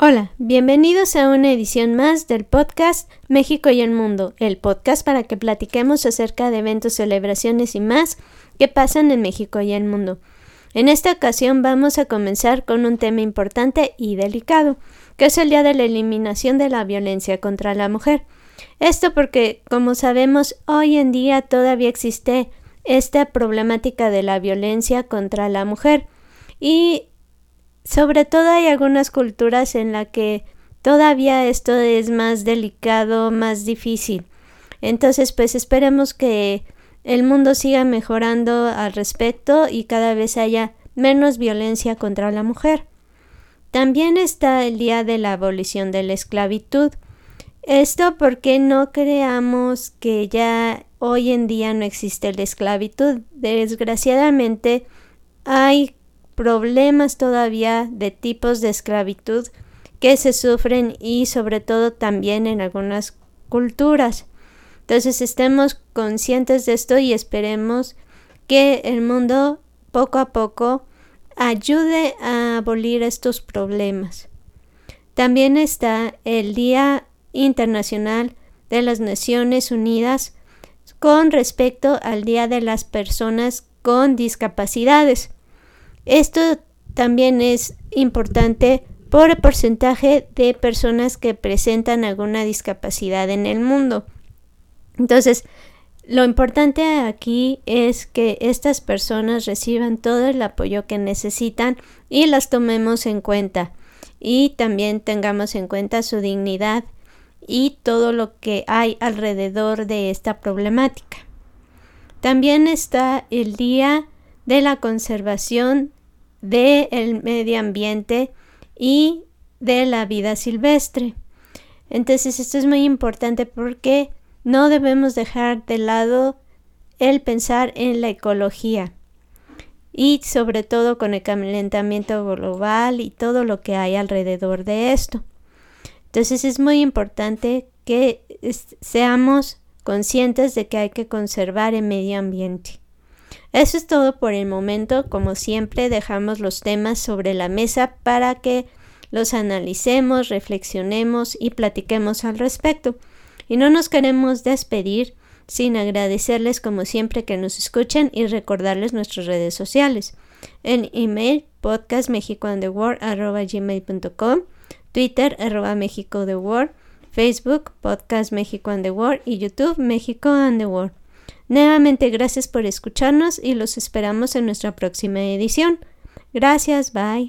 Hola, bienvenidos a una edición más del podcast México y el Mundo, el podcast para que platiquemos acerca de eventos, celebraciones y más que pasan en México y el mundo. En esta ocasión vamos a comenzar con un tema importante y delicado, que es el Día de la Eliminación de la Violencia contra la Mujer. Esto porque, como sabemos, hoy en día todavía existe esta problemática de la violencia contra la mujer y sobre todo hay algunas culturas en las que todavía esto es más delicado, más difícil. Entonces, pues esperemos que el mundo siga mejorando al respecto y cada vez haya menos violencia contra la mujer. También está el día de la abolición de la esclavitud. Esto porque no creamos que ya hoy en día no existe la esclavitud. Desgraciadamente hay problemas todavía de tipos de esclavitud que se sufren y sobre todo también en algunas culturas. Entonces estemos conscientes de esto y esperemos que el mundo poco a poco ayude a abolir estos problemas. También está el Día Internacional de las Naciones Unidas con respecto al Día de las Personas con Discapacidades. Esto también es importante por el porcentaje de personas que presentan alguna discapacidad en el mundo. Entonces, lo importante aquí es que estas personas reciban todo el apoyo que necesitan y las tomemos en cuenta y también tengamos en cuenta su dignidad y todo lo que hay alrededor de esta problemática. También está el Día de la Conservación del medio ambiente y de la vida silvestre. Entonces esto es muy importante porque no debemos dejar de lado el pensar en la ecología y sobre todo con el calentamiento global y todo lo que hay alrededor de esto. Entonces es muy importante que seamos conscientes de que hay que conservar el medio ambiente. Eso es todo por el momento. Como siempre, dejamos los temas sobre la mesa para que los analicemos, reflexionemos y platiquemos al respecto. Y no nos queremos despedir sin agradecerles como siempre que nos escuchen y recordarles nuestras redes sociales. En email podcastmexicoandtheworld.com, Twitter arroba México the World, Facebook Podcast y YouTube México and the. Nuevamente gracias por escucharnos y los esperamos en nuestra próxima edición. Gracias, bye.